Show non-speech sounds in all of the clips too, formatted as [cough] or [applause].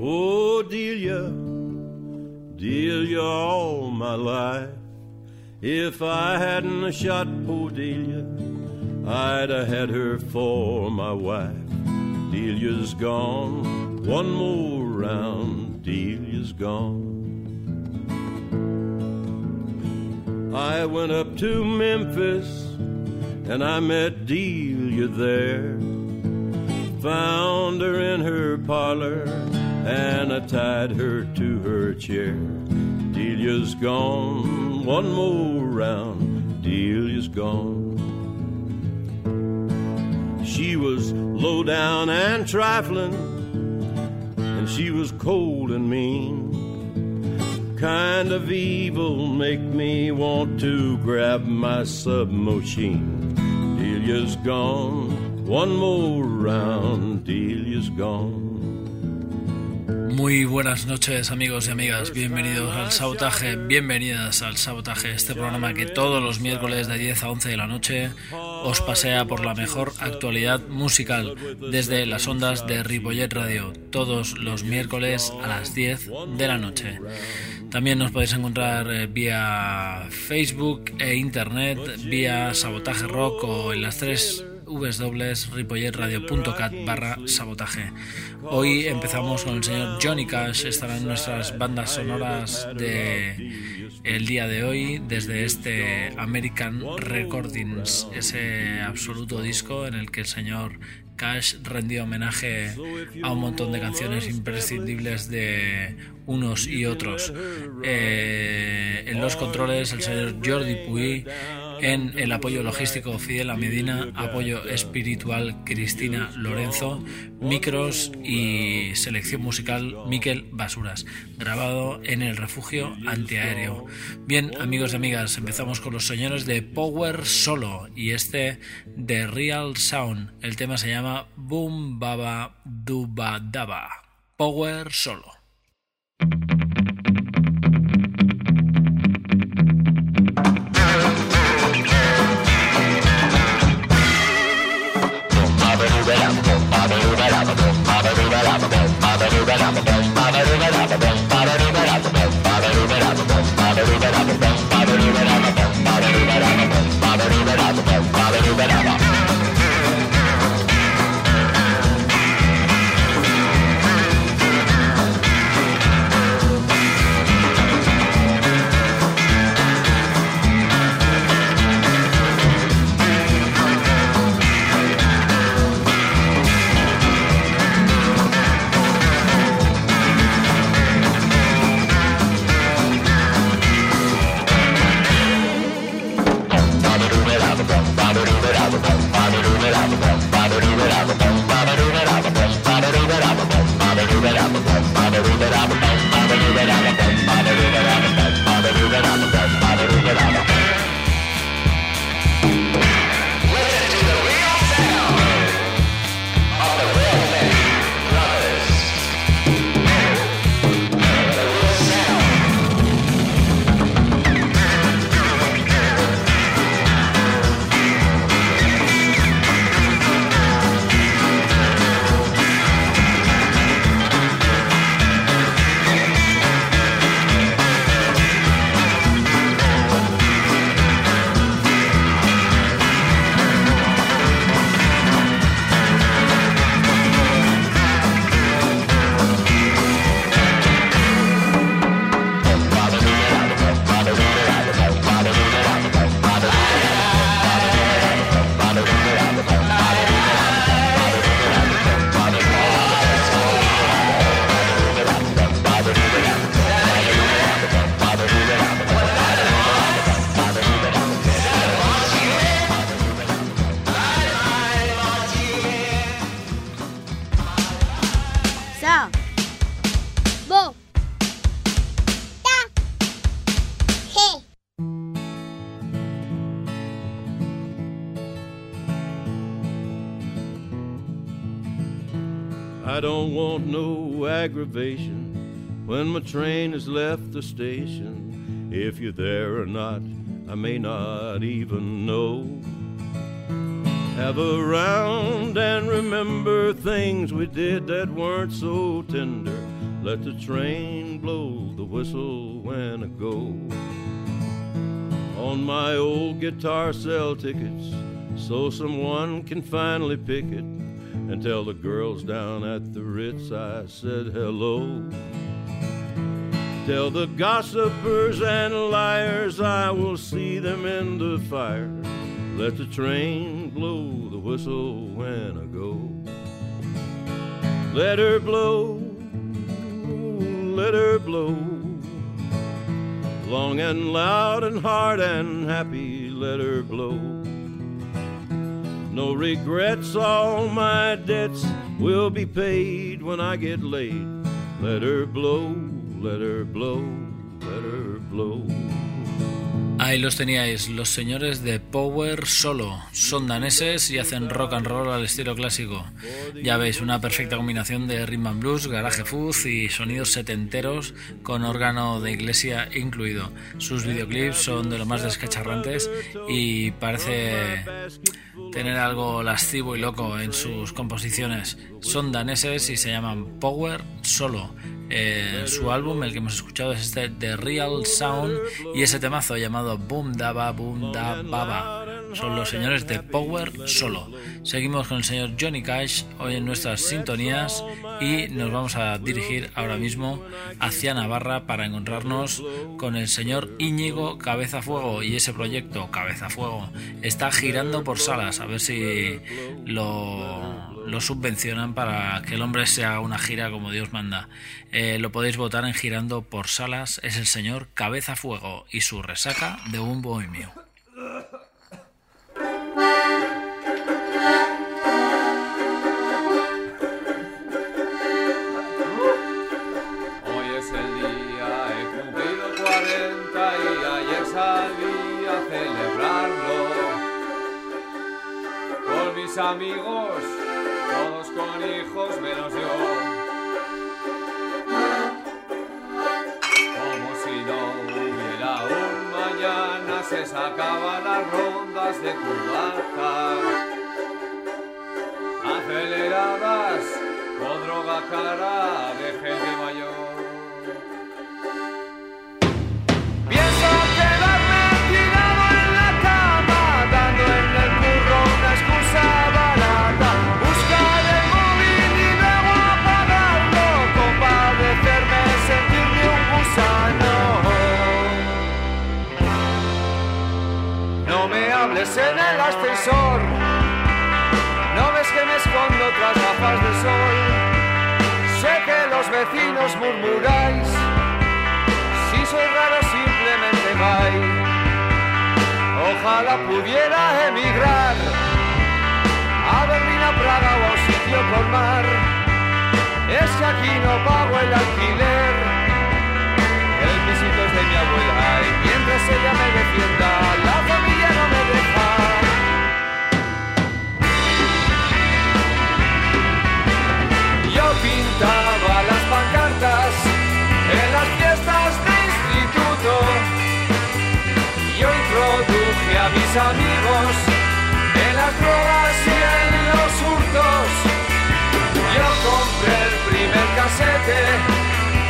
Oh Delia, Delia all my life. If I hadn't shot poor Delia, I'd have had her for my wife. Delia's gone, one more round, Delia's gone. I went up to Memphis and I met Delia there. Found her in her parlor and I tied her to her chair. Delia's gone, one more round, Delia's gone. She was low down and trifling, and she was cold and mean. Kind of evil make me want to grab my submachine. Delia's gone, one more round, Delia's gone. Muy buenas noches amigos y amigas, bienvenidos al Sabotaje, bienvenidas al Sabotaje, este programa que todos los miércoles de 10 a 11 de la noche os pasea por la mejor actualidad musical desde las ondas de Ripollet Radio, todos los miércoles a las 10 de la noche. También nos podéis encontrar eh, vía Facebook e Internet, vía Sabotaje Rock o en las tres www.ripolletradio.cat barra sabotaje. Hoy empezamos con el señor Johnny Cash, estarán nuestras bandas sonoras de el día de hoy desde este American Recordings, ese absoluto disco en el que el señor Cash rendió homenaje a un montón de canciones imprescindibles de unos y otros. Eh, en los controles el señor Jordi Puy, en el apoyo logístico Fidel Medina, apoyo espiritual Cristina Lorenzo, micros y selección musical Miquel Basuras, grabado en el refugio antiaéreo. Bien, amigos y amigas, empezamos con los señores de Power Solo y este de Real Sound. El tema se llama Boom Baba Duba Daba. Power Solo. every that happens. Aggravation when my train has left the station. If you're there or not, I may not even know. Have a round and remember things we did that weren't so tender. Let the train blow the whistle when I go. On my old guitar, sell tickets so someone can finally pick it and tell the girls down at the Ritz I said hello. Tell the gossipers and liars I will see them in the fire. Let the train blow the whistle when I go. Let her blow, let her blow. Long and loud and hard and happy, let her blow. No regrets, all my debts will be paid when I get laid. Let her blow, let her blow, let her blow. Ahí los teníais, los señores de Power Solo. Son daneses y hacen rock and roll al estilo clásico. Ya veis, una perfecta combinación de rhythm and blues, garage fuzz y sonidos setenteros con órgano de iglesia incluido. Sus videoclips son de lo más descacharrantes y parece tener algo lascivo y loco en sus composiciones. Son daneses y se llaman Power Solo. Eh, su álbum, el que hemos escuchado, es este The Real Sound y ese temazo llamado Boom Daba Boom Da Baba. Son los señores de Power Solo. Seguimos con el señor Johnny Cash hoy en nuestras sintonías y nos vamos a dirigir ahora mismo hacia Navarra para encontrarnos con el señor Íñigo Cabeza Fuego y ese proyecto Cabeza Fuego está girando por salas a ver si lo, subvencionan para que el hombre sea una gira como Dios manda. Eh, lo podéis votar en girando por salas. Es el señor Cabeza Fuego y su resaca de un bohemio. Hoy es el día, he cumplido 40 y ayer salí a celebrarlo. Con mis amigos, todos con hijos menos yo. Se las rondas de Cubaca. Aceleradas con droga cara de gente mayor. No ves que me escondo tras gafas de sol. Sé que los vecinos murmuráis. Si soy raro simplemente vais. Ojalá pudiera emigrar a Berlín, a Praga o a un sitio con mar. Es que aquí no pago el alquiler. El pisito es de mi abuela y mientras ella me defienda, la familia no me deja. A mis amigos en las drogas y en los hurtos. Yo compré el primer casete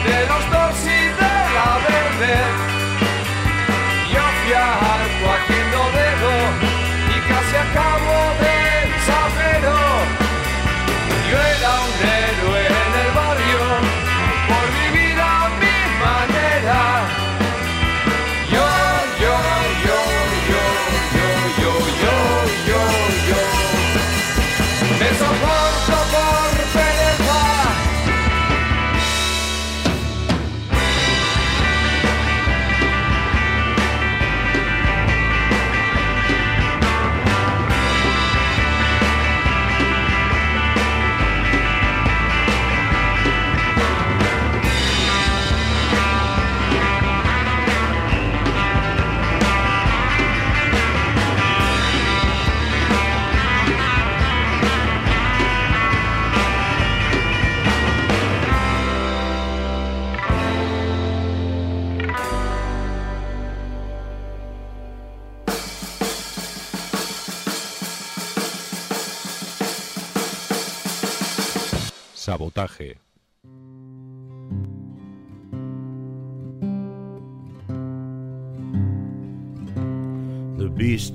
de los dos y de la verde.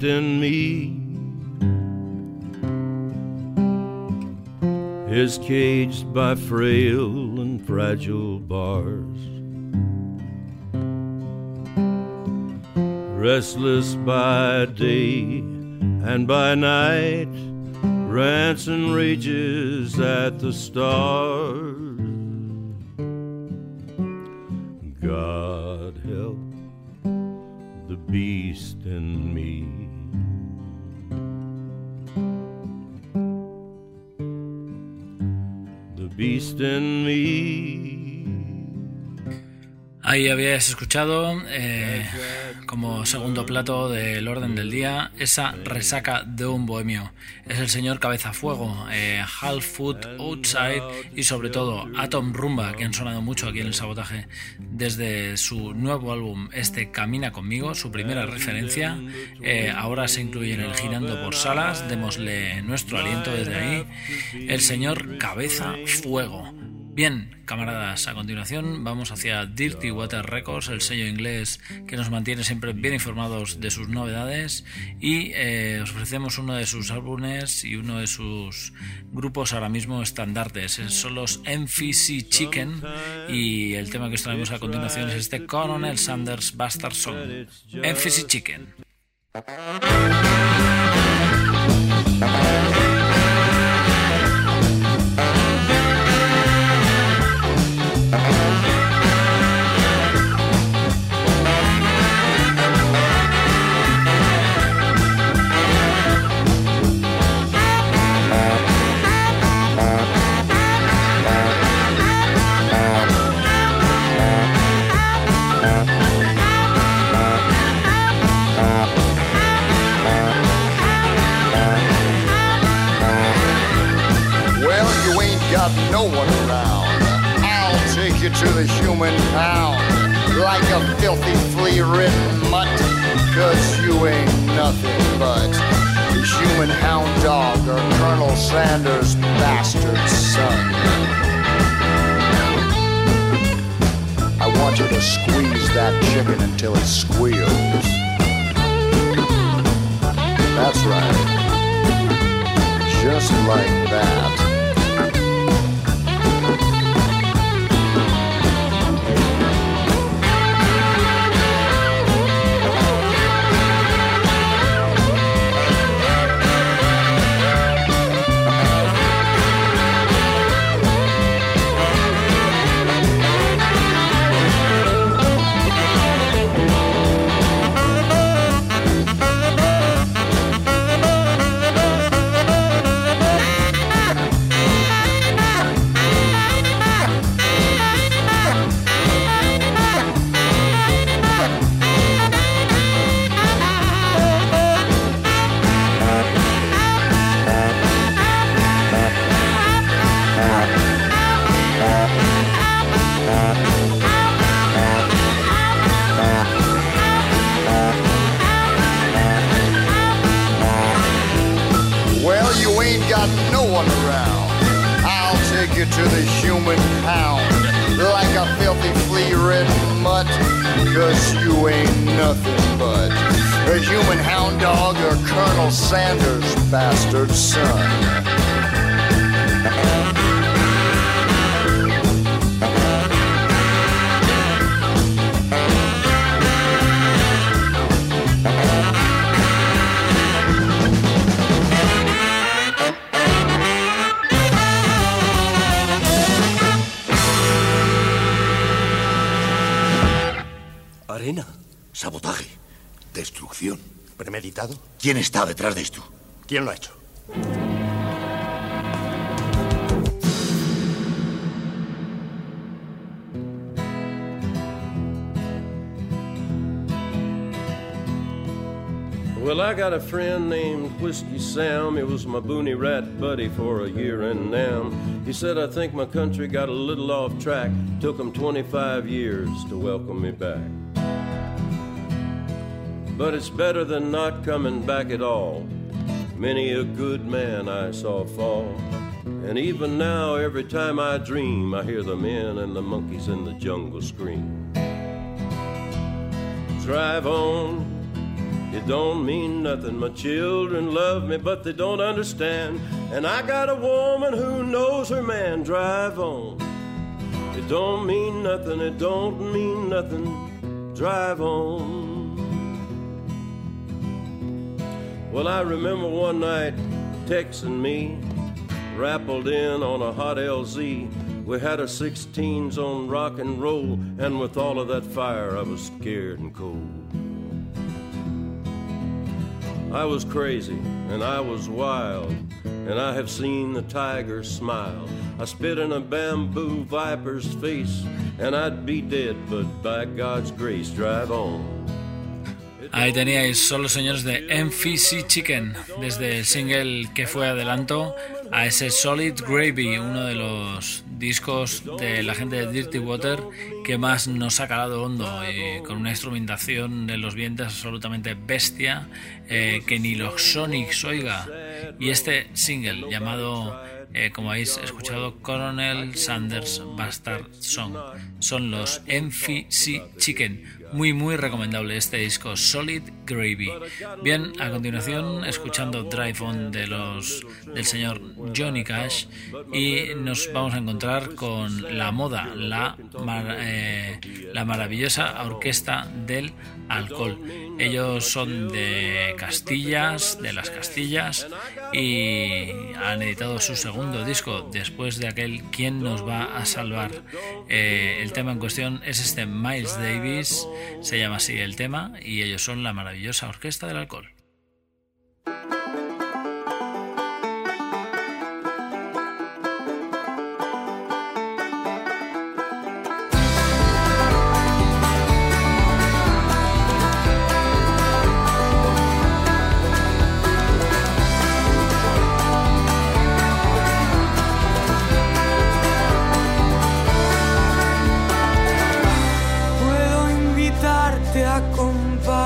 In me is caged by frail and fragile bars. Restless by day and by night, rants and rages at the stars. God help the beast in me. Beast in me. Ahí habías escuchado eh, como segundo plato del orden del día esa resaca de un bohemio. Es el señor Cabeza Fuego, eh, Half Foot Outside y sobre todo Atom Rumba, que han sonado mucho aquí en el sabotaje desde su nuevo álbum, este Camina conmigo, su primera referencia. Eh, ahora se incluye en el Girando por Salas, démosle nuestro aliento desde ahí. El señor Cabeza Fuego. Bien, camaradas, a continuación vamos hacia Dirty Water Records, el sello inglés que nos mantiene siempre bien informados de sus novedades y eh, os ofrecemos uno de sus álbumes y uno de sus grupos ahora mismo estandartes. Son los MFC Chicken y el tema que os traemos a continuación es este Colonel Sanders Bastard Song. MFC Chicken. To the human pound like a filthy flea ridden mutt. Cause you ain't nothing but a human hound dog or Colonel Sanders' bastard son. I want you to squeeze that chicken until it squeals. That's right. Just like that. To the human pound like a filthy flea ridden mutt. Cause you ain't nothing but a human hound dog or Colonel Sanders' bastard son. ¿Quién está detrás de esto? ¿Quién lo ha hecho? Well, I got a friend named Whiskey Sam. He was my boony rat buddy for a year and now. He said, I think my country got a little off track. Took him 25 years to welcome me back. But it's better than not coming back at all. Many a good man I saw fall. And even now, every time I dream, I hear the men and the monkeys in the jungle scream. Drive on, it don't mean nothing. My children love me, but they don't understand. And I got a woman who knows her man. Drive on. It don't mean nothing, it don't mean nothing. Drive on. Well, I remember one night texting me, rappled in on a hot LZ. We had a 16s on rock and roll, and with all of that fire, I was scared and cold. I was crazy and I was wild, and I have seen the tiger smile. I spit in a bamboo viper's face, and I'd be dead, but by God's grace, drive on. Ahí teníais, son los señores de MFC Chicken, desde el single que fue adelanto a ese Solid Gravy, uno de los discos de la gente de Dirty Water que más nos ha calado hondo, y con una instrumentación de los vientos absolutamente bestia, eh, que ni los Sonics oiga. Y este single llamado eh, como habéis escuchado, Colonel Sanders Bastard Song. Son los MFC Chicken. Muy, muy recomendable este disco, Solid Gravy. Bien, a continuación, escuchando Drive On de los, del señor Johnny Cash, y nos vamos a encontrar con La Moda, la, eh, la maravillosa orquesta del alcohol. Ellos son de Castillas, de las Castillas, y han editado su segundo disco después de aquel ¿Quién nos va a salvar? Eh, el tema en cuestión es este Miles Davis, se llama así el tema, y ellos son la maravillosa orquesta del alcohol.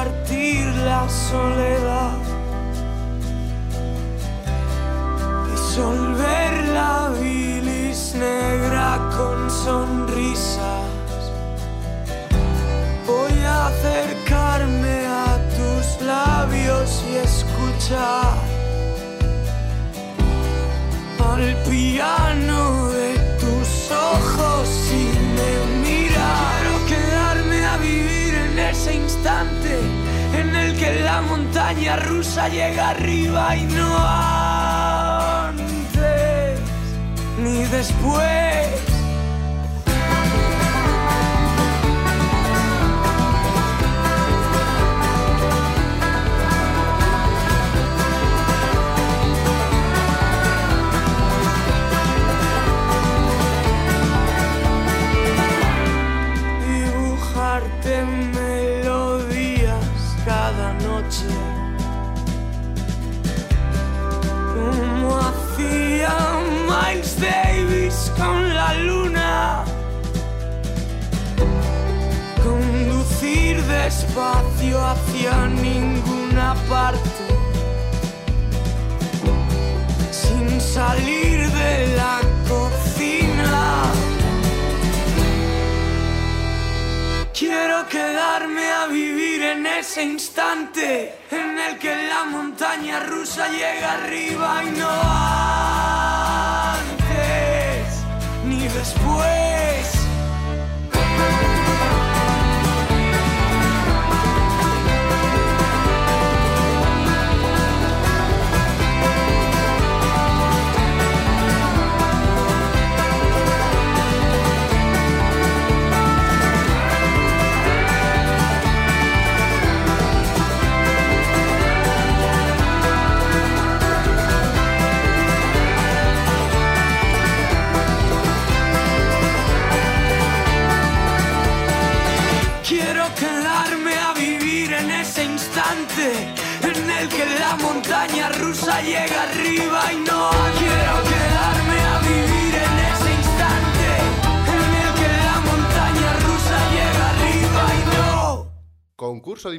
Compartir la soledad, disolver la la montaña rusa llega arriba y no antes ni después. Despacio hacia ninguna parte. Sin salir de la cocina. Quiero quedarme a vivir en ese instante en el que la montaña rusa llega arriba y no antes ni después.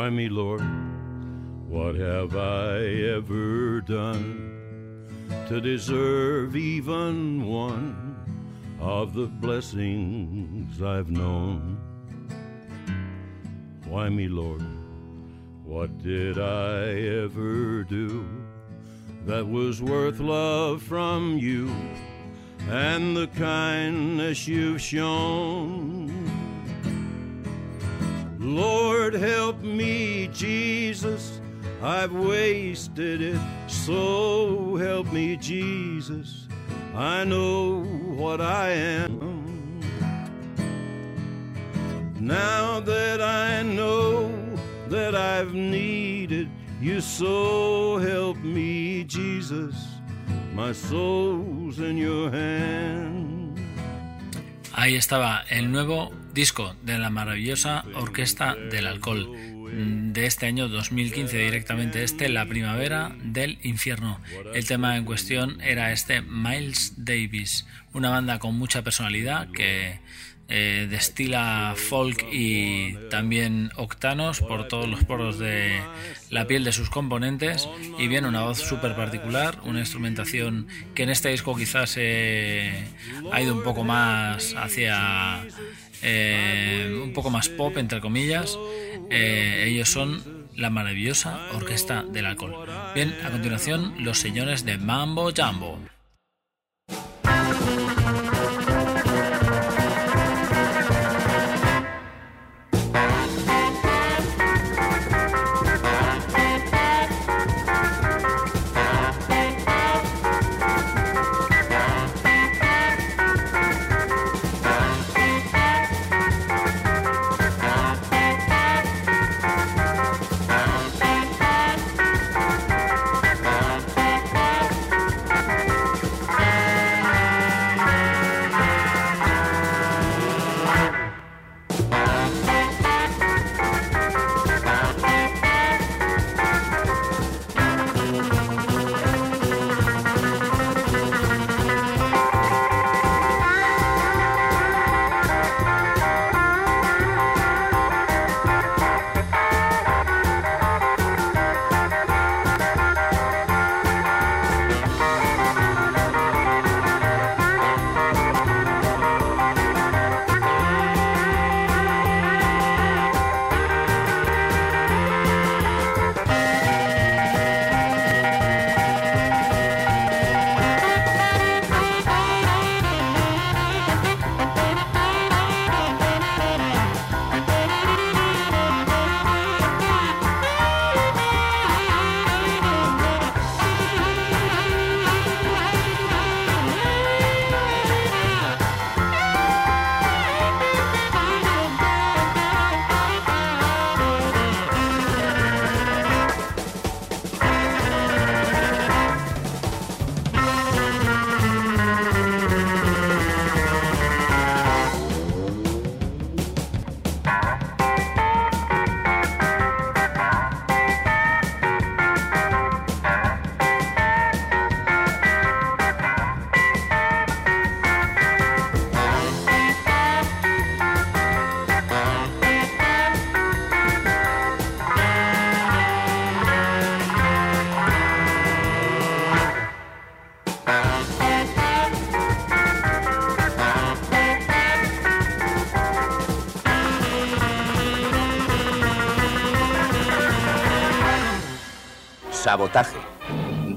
Why me, Lord? What have I ever done to deserve even one of the blessings I've known? Why me, Lord? What did I ever do that was worth love from you and the kindness you've shown? Lord, help me, Jesus. I've wasted it. So help me, Jesus. I know what I am. Now that I know that I've needed you, so help me, Jesus. My soul's in your hand. Ahí estaba el nuevo disco de la maravillosa Orquesta del Alcohol de este año 2015 directamente este La Primavera del Infierno. El tema en cuestión era este Miles Davis, una banda con mucha personalidad que eh, destila folk y también octanos por todos los poros de la piel de sus componentes y bien una voz súper particular, una instrumentación que en este disco quizás eh, ha ido un poco más hacia eh, un poco más pop entre comillas. Eh, ellos son la maravillosa Orquesta del Alcohol. Bien, a continuación los señores de Mambo Jambo.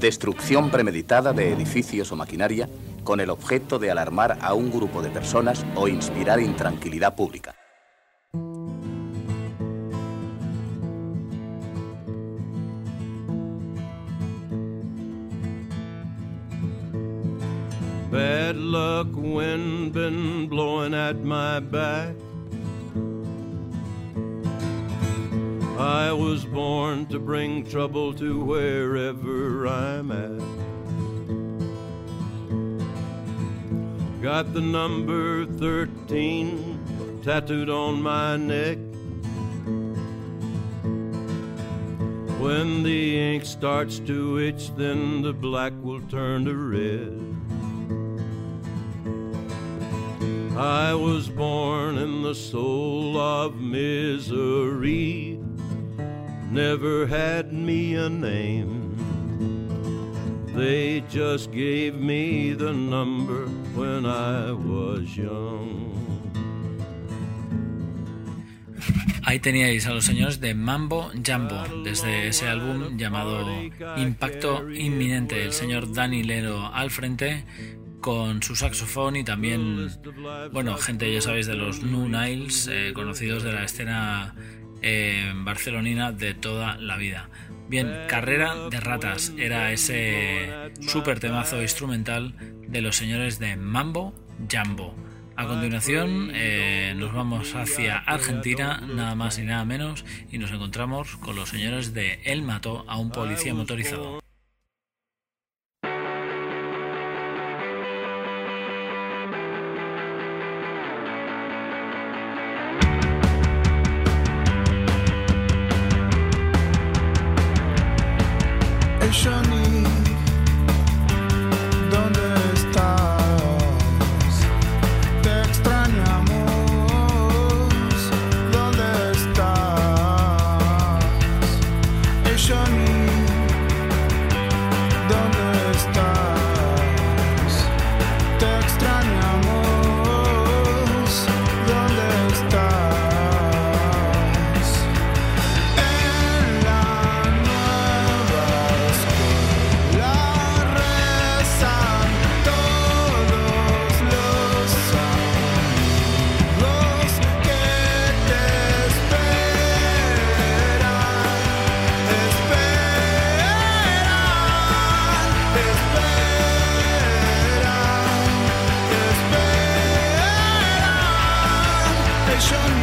destrucción premeditada de edificios o maquinaria con el objeto de alarmar a un grupo de personas o inspirar intranquilidad pública. Bad luck wind been blowing at my back. I was born to bring trouble to where Got the number 13 tattooed on my neck. When the ink starts to itch, then the black will turn to red. I was born in the soul of misery, never had me a name. They just gave me the number Ahí teníais a los señores de Mambo Jambo, desde ese álbum llamado Impacto Inminente, el señor Danny Lero al frente con su saxofón y también, bueno, gente ya sabéis de los New Niles, eh, conocidos de la escena eh, barcelonina de toda la vida. Bien, Carrera de Ratas era ese super temazo instrumental de los señores de Mambo Jambo. A continuación eh, nos vamos hacia Argentina, nada más y nada menos, y nos encontramos con los señores de El mató a un policía motorizado. passion.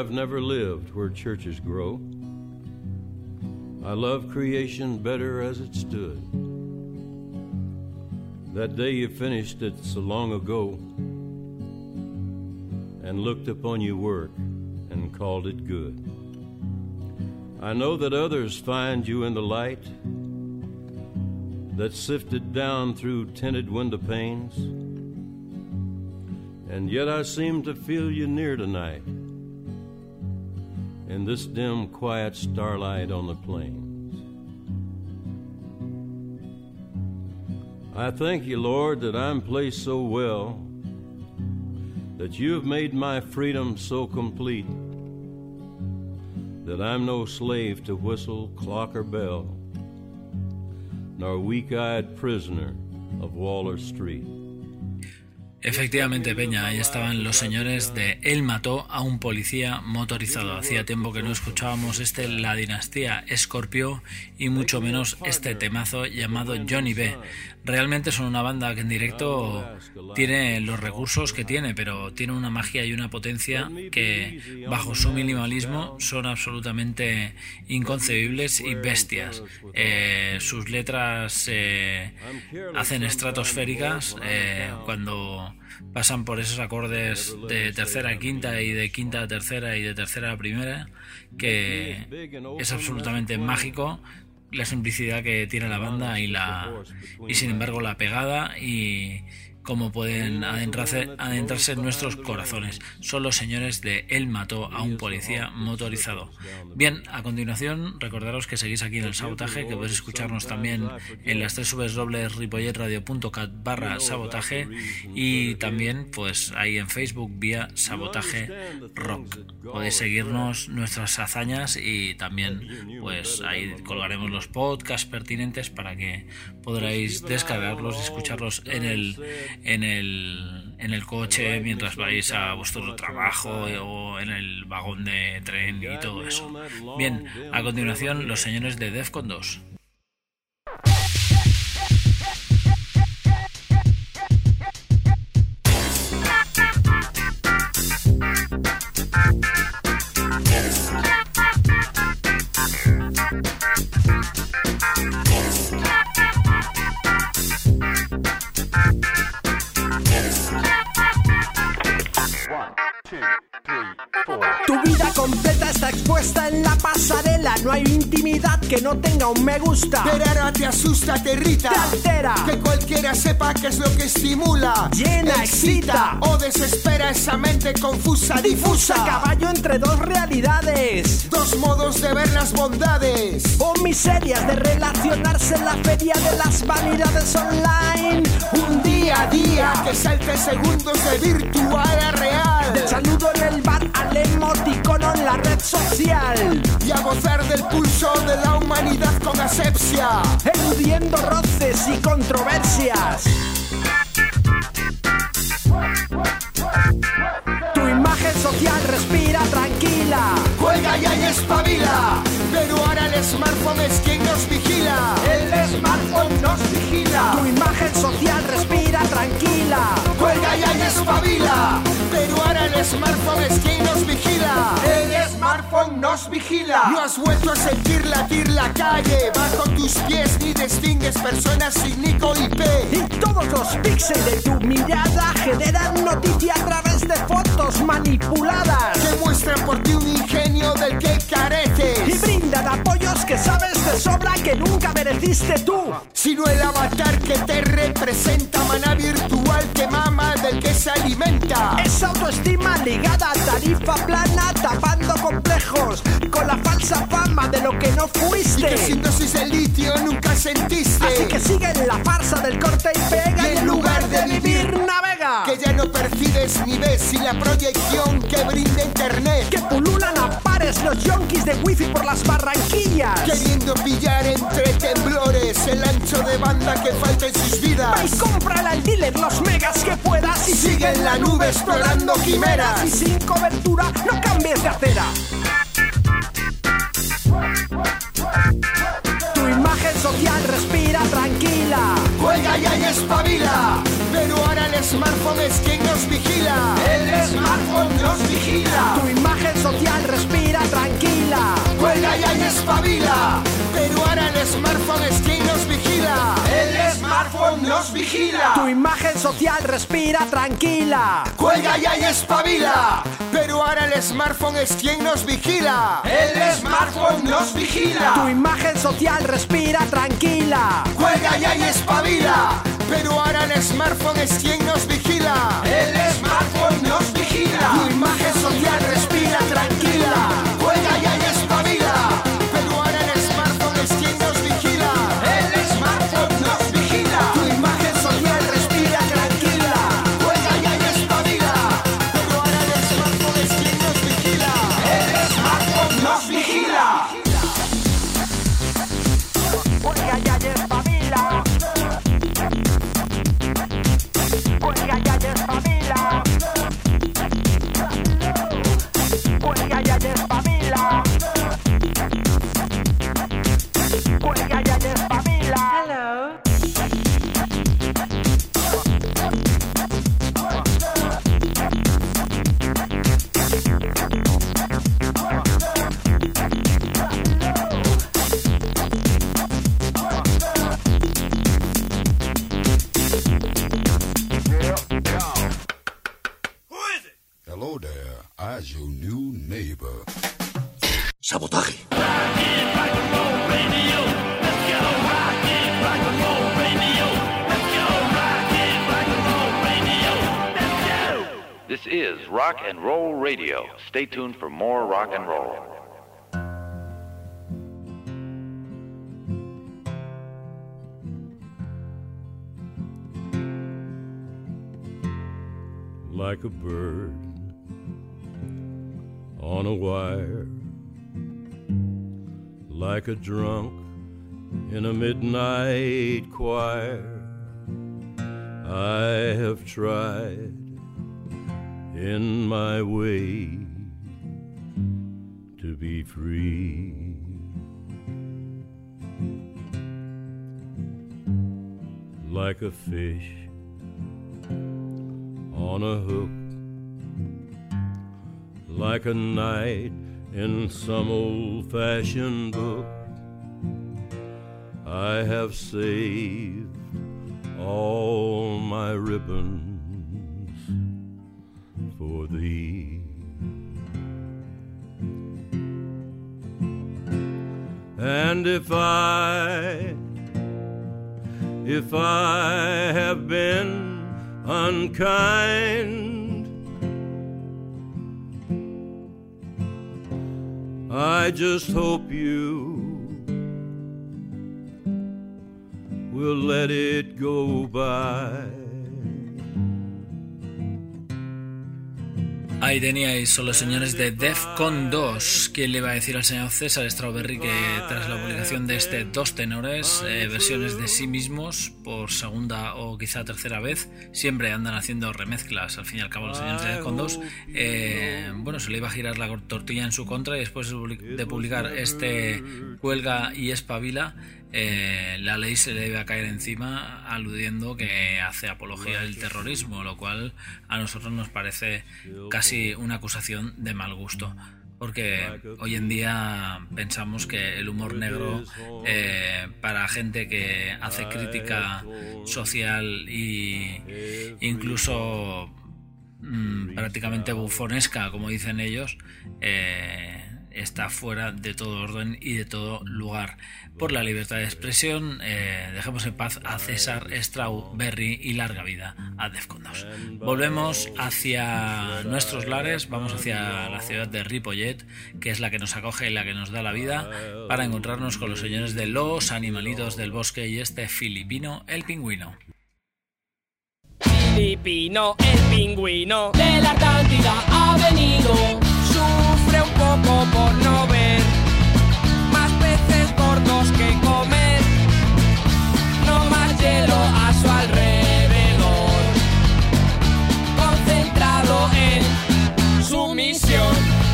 I've never lived where churches grow. I love creation better as it stood. That day you finished it so long ago. and looked upon your work and called it good. I know that others find you in the light that sifted down through tinted window panes. And yet I seem to feel you near tonight in this dim, quiet starlight on the plains. I thank you, Lord, that I'm placed so well, that you have made my freedom so complete, that I'm no slave to whistle, clock, or bell, nor weak eyed prisoner of Waller Street. Efectivamente, Peña, ahí estaban los señores de Él mató a un policía motorizado. Hacía tiempo que no escuchábamos este La Dinastía Escorpio y mucho menos este temazo llamado Johnny B. Realmente son una banda que en directo tiene los recursos que tiene, pero tiene una magia y una potencia que bajo su minimalismo son absolutamente inconcebibles y bestias. Eh, sus letras se hacen estratosféricas eh, cuando pasan por esos acordes de tercera a quinta y de quinta a tercera y de tercera a primera, que es absolutamente mágico la simplicidad que tiene la banda y la y sin embargo la pegada y cómo pueden adentrarse, adentrarse en nuestros corazones. Son los señores de Él mató a un policía motorizado. Bien, a continuación, recordaros que seguís aquí en el sabotaje, que podéis escucharnos también en las tres ripolletradio.cat barra sabotaje y también pues ahí en Facebook vía sabotaje rock. Podéis seguirnos nuestras hazañas y también pues ahí colgaremos los podcasts pertinentes para que podréis descargarlos y escucharlos en el en el, en el coche mientras vais a vuestro trabajo o en el vagón de tren y todo eso. Bien, a continuación los señores de Defcon 2. Que no tenga un me gusta. Pero ahora te asusta, te irrita. Te altera. Que cualquiera sepa qué es lo que estimula. Llena, excita. O desespera esa mente confusa, difusa. Caballo entre dos realidades. Dos modos de ver las bondades. O miserias de relacionarse en la feria de las vanidades online. Un día a día que salte segundos de virtual a real. Saludo en el bar al emoticono en la red social. Y a gozar del pulso de la humanidad con asepsia. Eludiendo roces y controversias. Tu imagen social respira tranquila. Juega ya y espabila. Pero ahora el smartphone es quien nos vigila. El smartphone nos vigila. Tu imagen social respira tranquila. Juega ya y espabila. Pero ahora el smartphone es quien nos vigila. Smartphone nos vigila. No has vuelto a sentir latir la calle. Bajo tus pies ni distingues personas sin nico IP. Y todos los píxeles de tu mirada generan noticia a través de fotos manipuladas. Que muestran por ti un ingenio del que careces. Y brindan apoyos que sabes de sobra que nunca mereciste tú. Sino el avatar que te representa, maná virtual que mama del que se alimenta. Esa autoestima ligada a tarifa plana, tapando complejos con la falsa fama de lo que no fuiste. Y que sin dosis de litio nunca sentiste. Así que sigue en la farsa del corte y pega y en lugar de vivir navega. Que ya ni ves sin la proyección que brinda internet. Que pululan a pares los yonkis de wifi por las barranquillas. Queriendo pillar entre temblores el ancho de banda que falta en sus vidas. Y cómprala al dealer los megas que puedas. Y sigue en la nube explorando quimeras. Y sin cobertura no cambies de acera. Tu imagen social respira tranquila. Juega ya y espabila. Pero ahora el smartphone es quien nos vigila. El smartphone nos vigila. Tu imagen social respira tranquila. Ya y espabila. Pero ahora el smartphone es quien nos nos vigila. Tu imagen social respira tranquila. Cuelga ya y espabila. Pero ahora el smartphone es quien nos vigila. El smartphone nos vigila. Tu imagen social respira tranquila. Cuelga ya y espabila. Pero ahora el smartphone es quien nos vigila. El smartphone nos vigila. Tu imagen Radio. Stay tuned for more rock and roll. like a bird on a wire, like a drunk in a midnight choir. I have tried in my way to be free. Like a fish on a hook like a knight in some old fashioned book. I have saved all my ribbons for thee. And if I, if I have been unkind, I just hope you will let it go by. Ahí teníais, son los señores de Defcon 2. ¿Quién le iba a decir al señor César Strawberry que tras la publicación de este Dos Tenores, eh, versiones de sí mismos por segunda o quizá tercera vez, siempre andan haciendo remezclas, al fin y al cabo, los señores de Defcon 2, eh, bueno, se le iba a girar la tortilla en su contra y después de public- de publicar este Cuelga y Espabila, eh, la ley se le iba a caer encima aludiendo que hace apología del terrorismo, lo cual a nosotros nos parece casi una acusación de mal gusto. Porque hoy en día pensamos que el humor negro eh, para gente que hace crítica social y incluso mm, prácticamente bufonesca, como dicen ellos, eh, está fuera de todo orden y de todo lugar. Por la libertad de expresión, eh, dejemos en paz a César Strawberry y larga vida a Defcon 2. Volvemos hacia nuestros lares, vamos hacia la ciudad de Ripollet, que es la que nos acoge y la que nos da la vida, para encontrarnos con los señores de los animalitos del bosque y este filipino, el pingüino. Filipino, el pingüino de la Atlántida ha venido. Un poco por no ver más peces gordos que comer. No más hielo a su alrededor. Concentrado en su misión.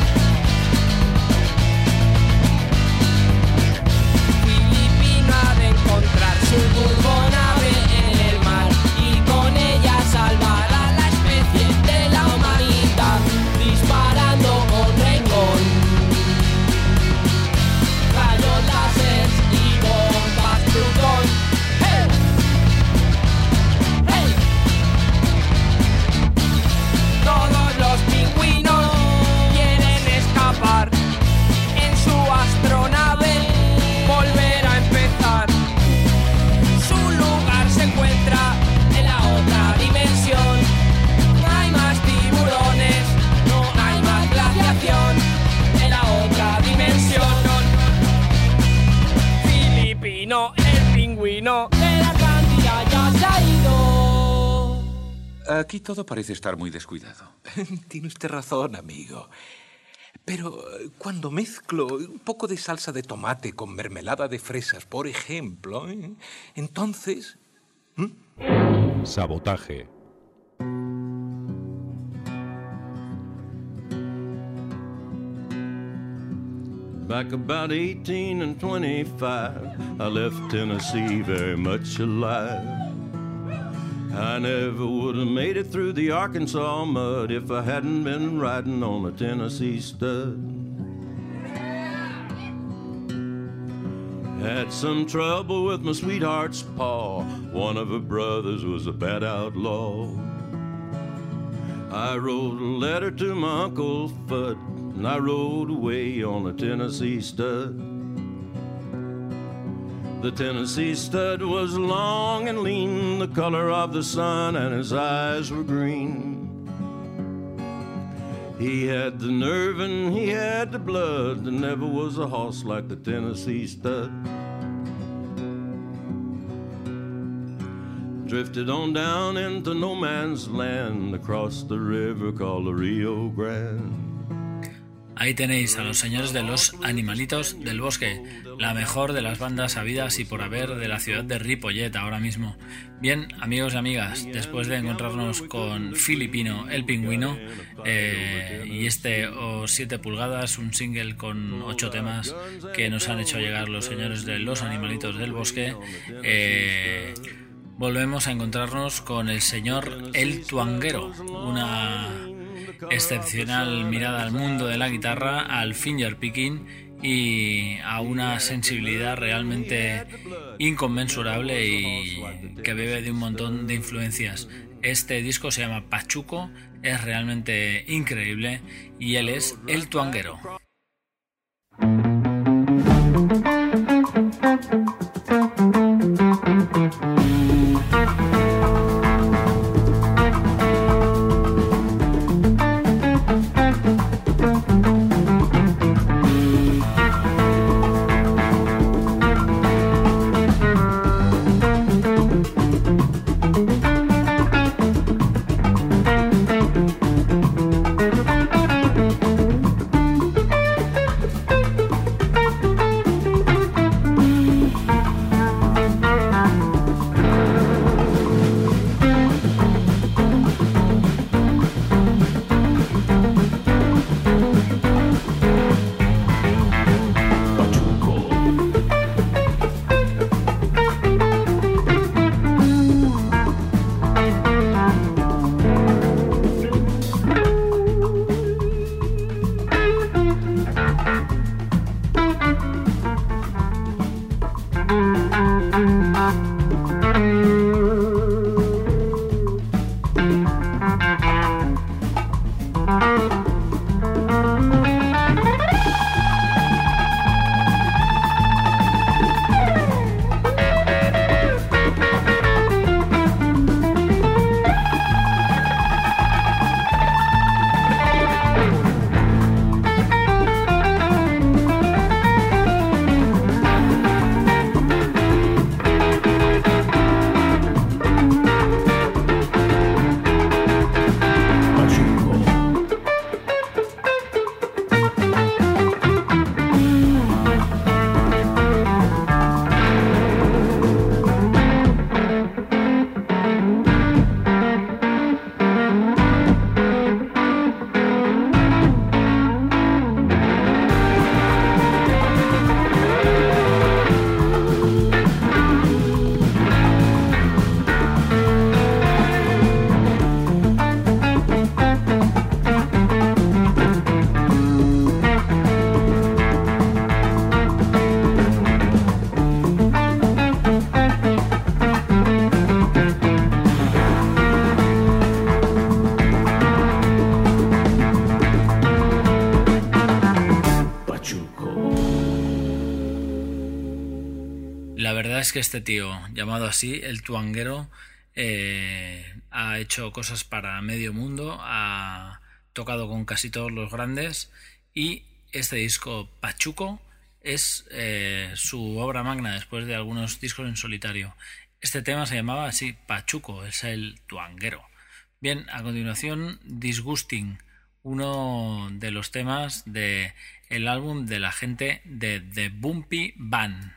Aquí todo parece estar muy descuidado. [laughs] Tiene usted razón, amigo. Pero eh, cuando mezclo un poco de salsa de tomate con mermelada de fresas, por ejemplo, ¿eh? entonces... Sabotaje. Back about 18 and 25, I left Tennessee very much alive. I never would have made it through the Arkansas mud if I hadn't been riding on a Tennessee stud. Had some trouble with my sweetheart's paw. One of her brothers was a bad outlaw. I wrote a letter to my Uncle Fudd, and I rode away on a Tennessee stud. The Tennessee stud was long and lean, the color of the sun, and his eyes were green. He had the nerve and he had the blood. There never was a horse like the Tennessee stud. Drifted on down into no man's land across the river called the Rio Grande. Ahí tenéis a los señores de los animalitos del bosque, la mejor de las bandas habidas y por haber de la ciudad de Ripollet ahora mismo. Bien, amigos y amigas, después de encontrarnos con Filipino el pingüino eh, y este o 7 pulgadas, un single con 8 temas que nos han hecho llegar los señores de los animalitos del bosque, eh, volvemos a encontrarnos con el señor El Tuanguero, una excepcional mirada al mundo de la guitarra, al finger picking y a una sensibilidad realmente inconmensurable y que bebe de un montón de influencias. Este disco se llama Pachuco, es realmente increíble y él es el tuanguero. Es que este tío, llamado así, el tuanguero, eh, ha hecho cosas para medio mundo, ha tocado con casi todos los grandes y este disco Pachuco es eh, su obra magna después de algunos discos en solitario. Este tema se llamaba así Pachuco, es el tuanguero. Bien, a continuación, Disgusting, uno de los temas de el álbum de la gente de The Bumpy Band.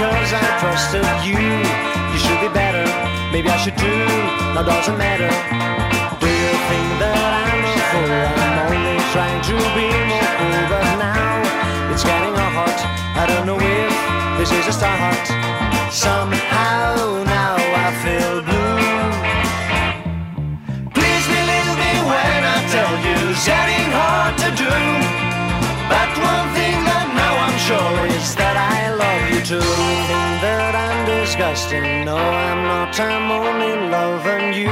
because I trusted you. You should be better. Maybe I should too. Now doesn't matter. Do you think that I'm a fool? I'm only trying to be more cool, but now it's getting heart. I don't know if this is a start. Somehow now I feel blue. Please believe me when I tell you it's getting hard to do. But one thing that now I'm sure is that too. Think that I'm disgusting. No, I'm not. I'm only loving you.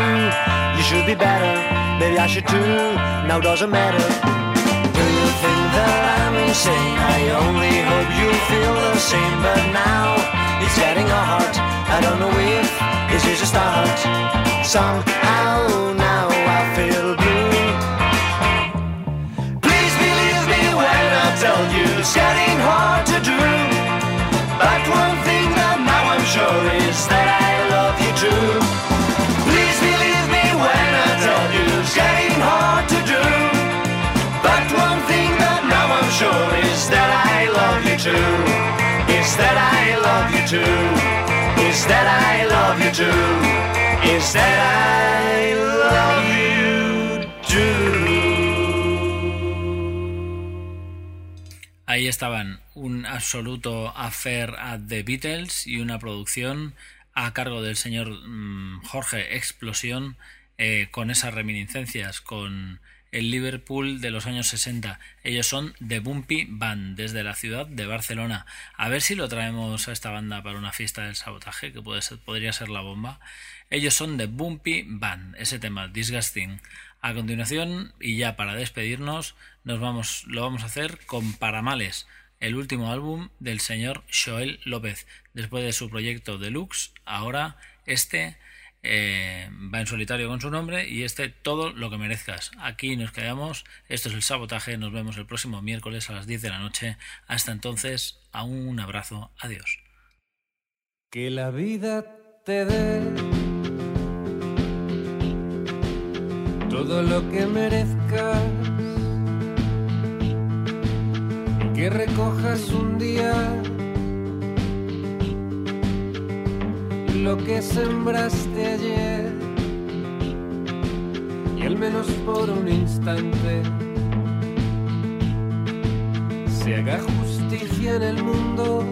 You should be better. Maybe I should too. Now doesn't matter. Do you think that I'm insane? I only hope you feel the same. But now it's getting hard. I don't know if this is a start. Somehow now I feel blue. Please believe me when I tell you it's getting hard to do. Ahí estaban un absoluto affair at the Beatles y una producción a cargo del señor mm, Jorge Explosión eh, con esas reminiscencias con el Liverpool de los años 60. Ellos son The Bumpy Band desde la ciudad de Barcelona. A ver si lo traemos a esta banda para una fiesta del sabotaje que puede ser, podría ser la bomba. Ellos son The Bumpy Band, ese tema, Disgusting. A continuación, y ya para despedirnos, nos vamos, lo vamos a hacer con Paramales, el último álbum del señor Joel López. Después de su proyecto Deluxe, ahora este eh, va en solitario con su nombre y este todo lo que merezcas. Aquí nos quedamos, esto es el sabotaje, nos vemos el próximo miércoles a las 10 de la noche. Hasta entonces, a un abrazo, adiós. Que la vida te dé todo lo que merezcas. Que recojas un día lo que sembraste ayer. Y al menos por un instante se haga justicia en el mundo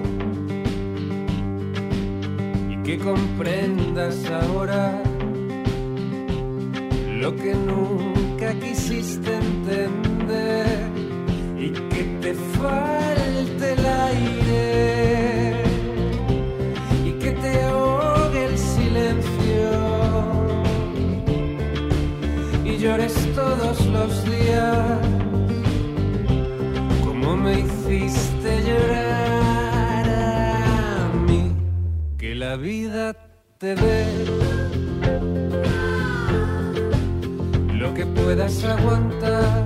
y que comprendas ahora lo que nunca quisiste entender y que te falte el aire. Y que te ahogue el silencio. Y llores todos los días. Como me hiciste llorar a mí. Que la vida te dé lo que puedas aguantar